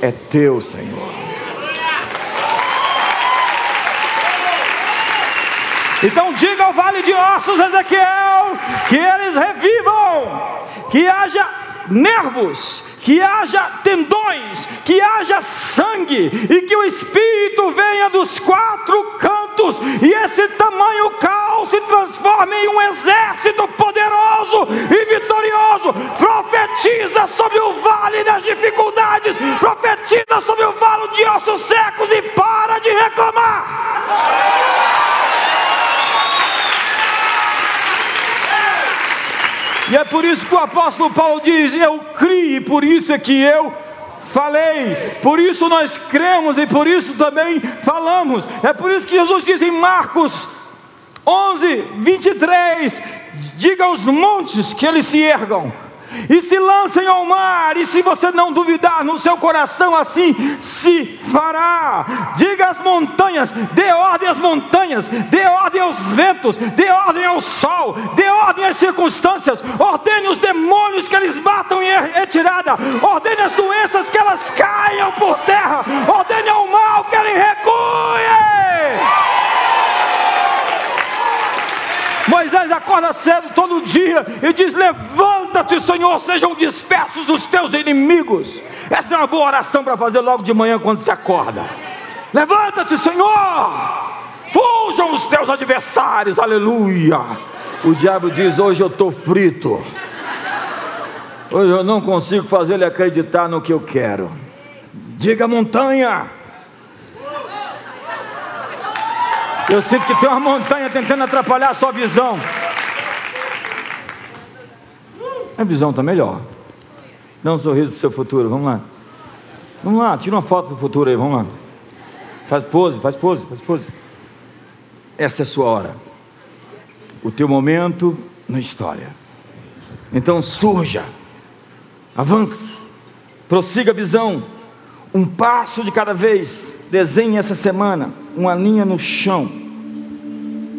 é teu, Senhor. Então diga ao vale de ossos, Ezequiel, que eles revivam, que haja nervos, que haja tendões, que haja sangue e que o Espírito venha dos quatro cantos e esse tamanho caos se transforme em um exército poderoso e vitorioso. Profetiza sobre o vale das dificuldades, profetiza sobre o vale de ossos secos e para de reclamar. E é por isso que o apóstolo Paulo diz: Eu criei, por isso é que eu falei, por isso nós cremos e por isso também falamos. É por isso que Jesus diz em Marcos 11, 23: Diga aos montes que eles se ergam e se lancem ao mar, e se você não duvidar no seu coração, assim se fará. Diga às montanhas, dê ordem às montanhas, dê ordem aos ventos, dê ordem ao sol, dê ordem às circunstâncias, ordene os demônios que eles batam em retirada, ordene as doenças que elas caiam por terra, ordene ao mal que ele recue. Moisés acorda cedo todo dia e diz: Levanta-te, Senhor, sejam dispersos os teus inimigos. Essa é uma boa oração para fazer logo de manhã quando se acorda. Levanta-te, Senhor, fujam os teus adversários, aleluia. O diabo diz: Hoje eu estou frito. Hoje eu não consigo fazer ele acreditar no que eu quero. Diga montanha, Eu sinto que tem uma montanha tentando atrapalhar a sua visão. A visão está melhor. Dá um sorriso para o seu futuro, vamos lá. Vamos lá, tira uma foto para o futuro aí, vamos lá. Faz pose, faz pose, faz pose. Essa é a sua hora. O teu momento na história. Então surja, avance, prossiga a visão, um passo de cada vez. Desenhe essa semana uma linha no chão.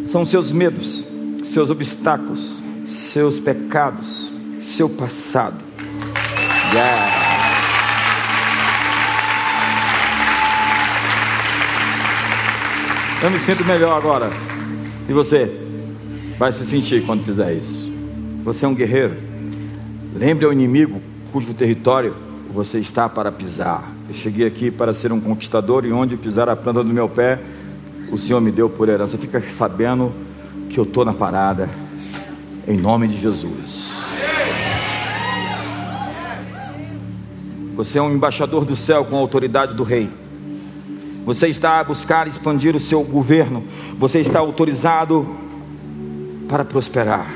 São seus medos, seus obstáculos, seus pecados, seu passado. Yeah. Eu me sinto melhor agora. E você vai se sentir quando fizer isso. Você é um guerreiro. Lembre ao inimigo cujo território você está para pisar. Eu cheguei aqui para ser um conquistador e onde pisar a planta do meu pé, o Senhor me deu por herança. Fica sabendo que eu estou na parada, em nome de Jesus. Você é um embaixador do céu com a autoridade do rei. Você está a buscar expandir o seu governo. Você está autorizado para prosperar.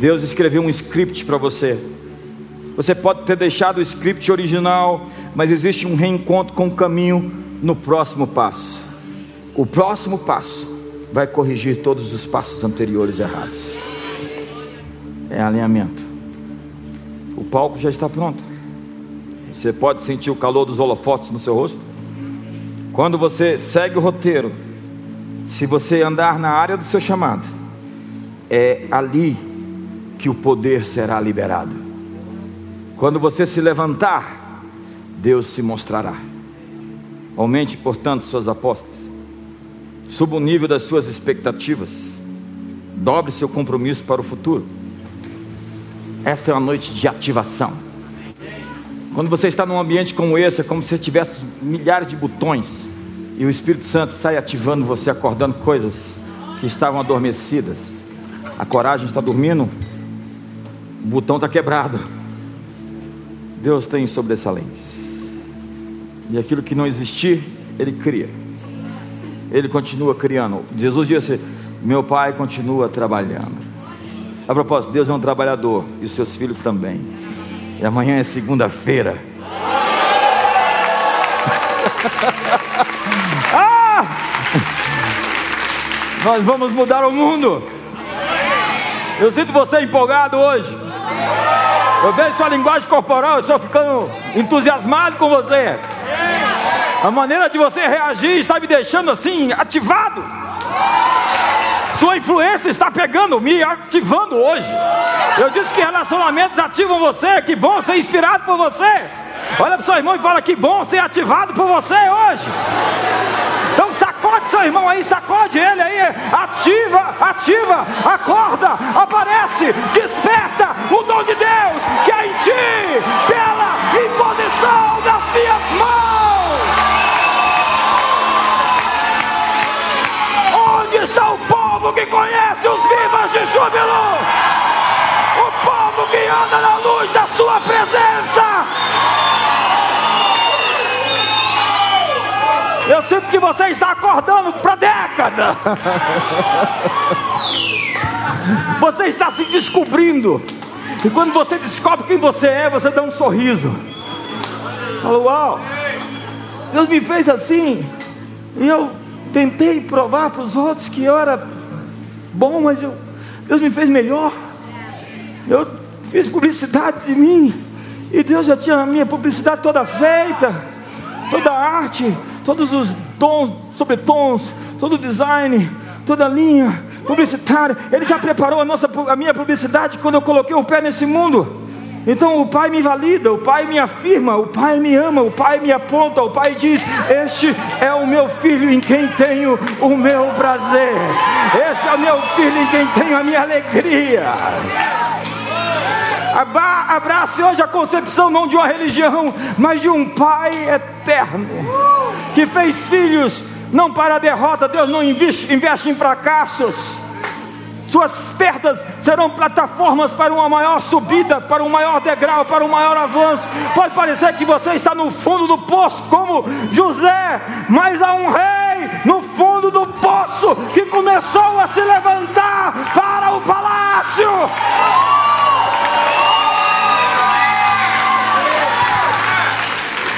Deus escreveu um script para você. Você pode ter deixado o script original, mas existe um reencontro com o caminho no próximo passo. O próximo passo vai corrigir todos os passos anteriores errados. é alinhamento. O palco já está pronto. Você pode sentir o calor dos holofotes no seu rosto. Quando você segue o roteiro, se você andar na área do seu chamado, é ali que o poder será liberado. Quando você se levantar, Deus se mostrará. Aumente, portanto, suas apostas. Suba o nível das suas expectativas. Dobre seu compromisso para o futuro. Essa é uma noite de ativação. Quando você está num ambiente como esse, é como se tivesse milhares de botões e o Espírito Santo sai ativando você, acordando coisas que estavam adormecidas. A coragem está dormindo, o botão está quebrado. Deus tem sobressalentes. E aquilo que não existir, Ele cria. Ele continua criando. Jesus disse: Meu Pai continua trabalhando. A propósito, Deus é um trabalhador e os seus filhos também. E amanhã é segunda-feira. ah! Nós vamos mudar o mundo. Eu sinto você empolgado hoje. Eu vejo sua linguagem corporal, eu estou ficando entusiasmado com você. A maneira de você reagir está me deixando assim, ativado. Sua influência está pegando, me ativando hoje. Eu disse que relacionamentos ativam você. Que bom ser inspirado por você. Olha para o seu irmão e fala: Que bom ser ativado por você hoje. Então sacode seu irmão aí, sacode ele aí. Ativa, ativa, acorda, aparece, desperta o dom de Deus que é em ti, pela imposição das minhas mãos. Os vivas de júbilo, o povo que anda na luz da sua presença. Eu sinto que você está acordando para década. Você está se descobrindo. E quando você descobre quem você é, você dá um sorriso. Fala, uau, Deus me fez assim. E eu tentei provar para os outros que eu era bom, mas eu, Deus me fez melhor. Eu fiz publicidade de mim, e Deus já tinha a minha publicidade toda feita, toda a arte, todos os tons, sobretons, todo o design, toda a linha publicitária. Ele já preparou a, nossa, a minha publicidade quando eu coloquei o pé nesse mundo. Então o Pai me valida, o Pai me afirma, o Pai me ama, o Pai me aponta, o Pai diz: Este é o meu filho em quem tenho o meu prazer, esse é o meu filho em quem tenho a minha alegria. Abrace hoje a concepção não de uma religião, mas de um Pai eterno, que fez filhos não para a derrota, Deus não investe, investe em fracassos suas perdas serão plataformas para uma maior subida, para um maior degrau, para um maior avanço. Pode parecer que você está no fundo do poço, como José, mas há um rei no fundo do poço que começou a se levantar para o palácio.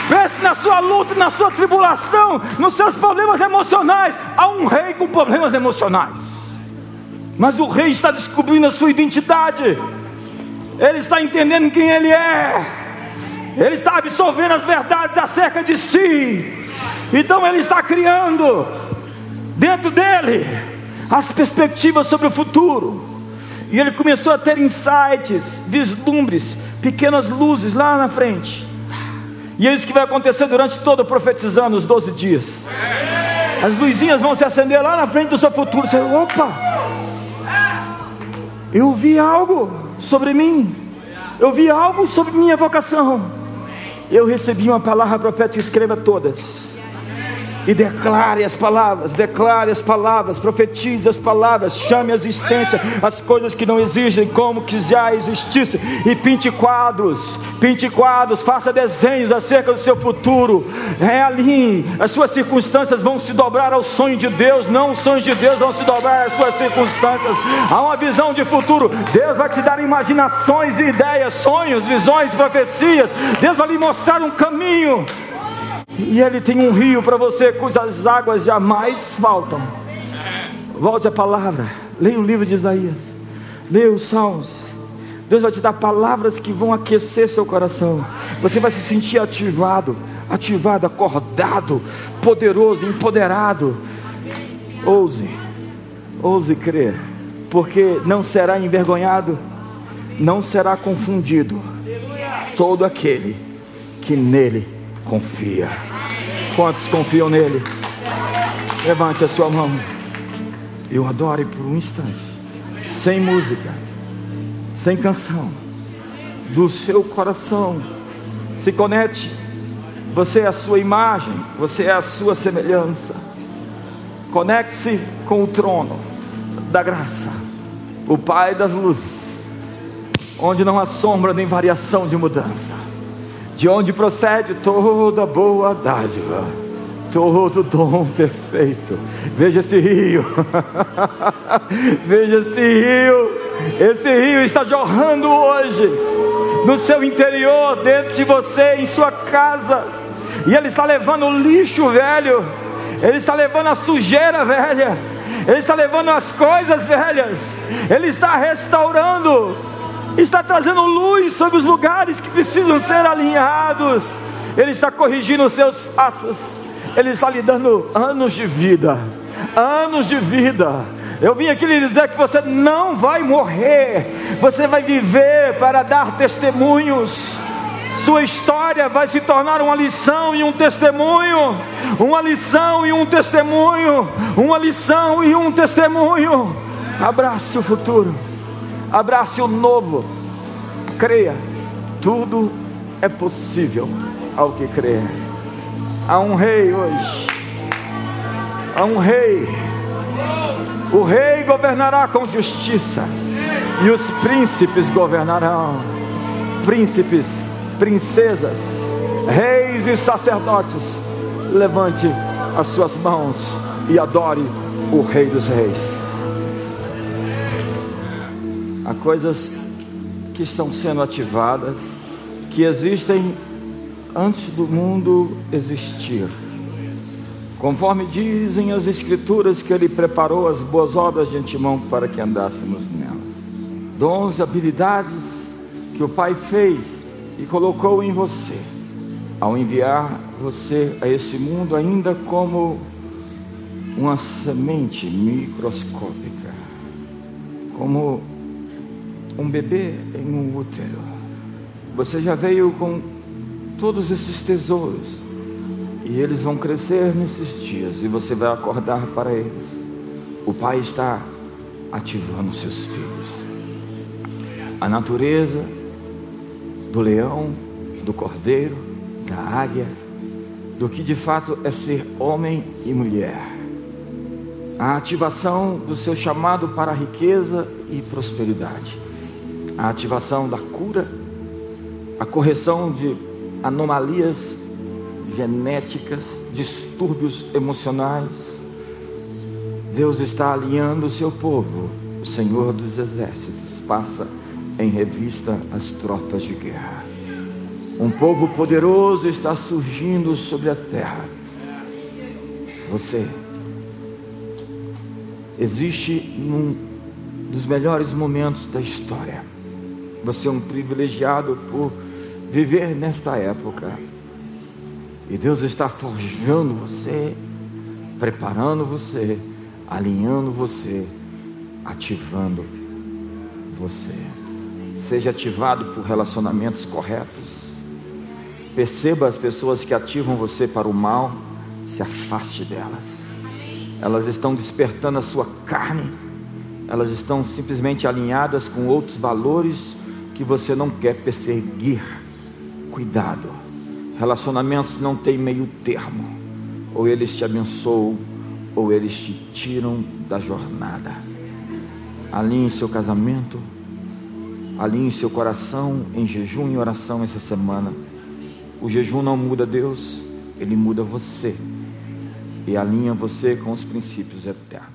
Pense na sua luta, na sua tribulação, nos seus problemas emocionais. Há um rei com problemas emocionais. Mas o rei está descobrindo a sua identidade, ele está entendendo quem ele é, ele está absorvendo as verdades acerca de si, então ele está criando dentro dele as perspectivas sobre o futuro, e ele começou a ter insights, vislumbres, pequenas luzes lá na frente. E é isso que vai acontecer durante todo profetizando os 12 dias. As luzinhas vão se acender lá na frente do seu futuro. Você, opa! Eu vi algo sobre mim. Eu vi algo sobre minha vocação. Eu recebi uma palavra profética, escreva todas e declare as palavras, declare as palavras, profetize as palavras, chame a existência as coisas que não existem como que já existissem, e pinte quadros, pinte quadros, faça desenhos acerca do seu futuro, realinhe, as suas circunstâncias vão se dobrar ao sonho de Deus, não os sonhos de Deus vão se dobrar às suas circunstâncias, há uma visão de futuro, Deus vai te dar imaginações e ideias, sonhos, visões, profecias, Deus vai lhe mostrar um caminho, e Ele tem um rio para você cujas águas jamais faltam. Volte a palavra, leia o livro de Isaías, leia os Salmos, Deus vai te dar palavras que vão aquecer seu coração. Você vai se sentir ativado, ativado, acordado, poderoso, empoderado. Ouse, ouse crer, porque não será envergonhado, não será confundido todo aquele que nele confia. Quantos confiam nele? Levante a sua mão. Eu adore por um instante, sem música, sem canção, do seu coração. Se conecte. Você é a sua imagem, você é a sua semelhança. Conecte-se com o trono da graça, o Pai das luzes, onde não há sombra nem variação de mudança, de onde procede toda boa dádiva todo dom perfeito. Veja esse rio, veja esse rio, esse rio está jorrando hoje no seu interior, dentro de você, em sua casa, e ele está levando o lixo velho, ele está levando a sujeira velha, ele está levando as coisas velhas, ele está restaurando, está trazendo luz sobre os lugares que precisam ser alinhados, ele está corrigindo os seus passos. Ele está lhe dando anos de vida, anos de vida. Eu vim aqui lhe dizer que você não vai morrer, você vai viver para dar testemunhos. Sua história vai se tornar uma lição e um testemunho, uma lição e um testemunho, uma lição e um testemunho. Abrace o futuro, abrace o novo, creia, tudo é possível ao que crer. Há um rei hoje. Há um rei. O rei governará com justiça. E os príncipes governarão. Príncipes, princesas, reis e sacerdotes. Levante as suas mãos e adore o Rei dos Reis. Há coisas que estão sendo ativadas, que existem antes do mundo existir. Conforme dizem as Escrituras que Ele preparou as boas obras de antemão para que andássemos nelas. Dons e habilidades que o Pai fez e colocou em você, ao enviar você a esse mundo ainda como uma semente microscópica, como um bebê em um útero. Você já veio com todos esses tesouros. E eles vão crescer nesses dias e você vai acordar para eles. O Pai está ativando seus filhos. A natureza do leão, do cordeiro, da águia, do que de fato é ser homem e mulher. A ativação do seu chamado para a riqueza e prosperidade. A ativação da cura, a correção de anomalias genéticas, distúrbios emocionais. Deus está alinhando o seu povo. O Senhor dos Exércitos passa em revista as tropas de guerra. Um povo poderoso está surgindo sobre a terra. Você existe num dos melhores momentos da história. Você é um privilegiado por viver nesta época. E Deus está forjando você, preparando você, alinhando você, ativando você. Seja ativado por relacionamentos corretos. Perceba as pessoas que ativam você para o mal, se afaste delas. Elas estão despertando a sua carne, elas estão simplesmente alinhadas com outros valores que você não quer perseguir cuidado. Relacionamentos não tem meio termo. Ou eles te abençoam, ou eles te tiram da jornada. Alinhe seu casamento, alinhe seu coração em jejum e oração essa semana. O jejum não muda Deus, ele muda você. E alinha você com os princípios eternos.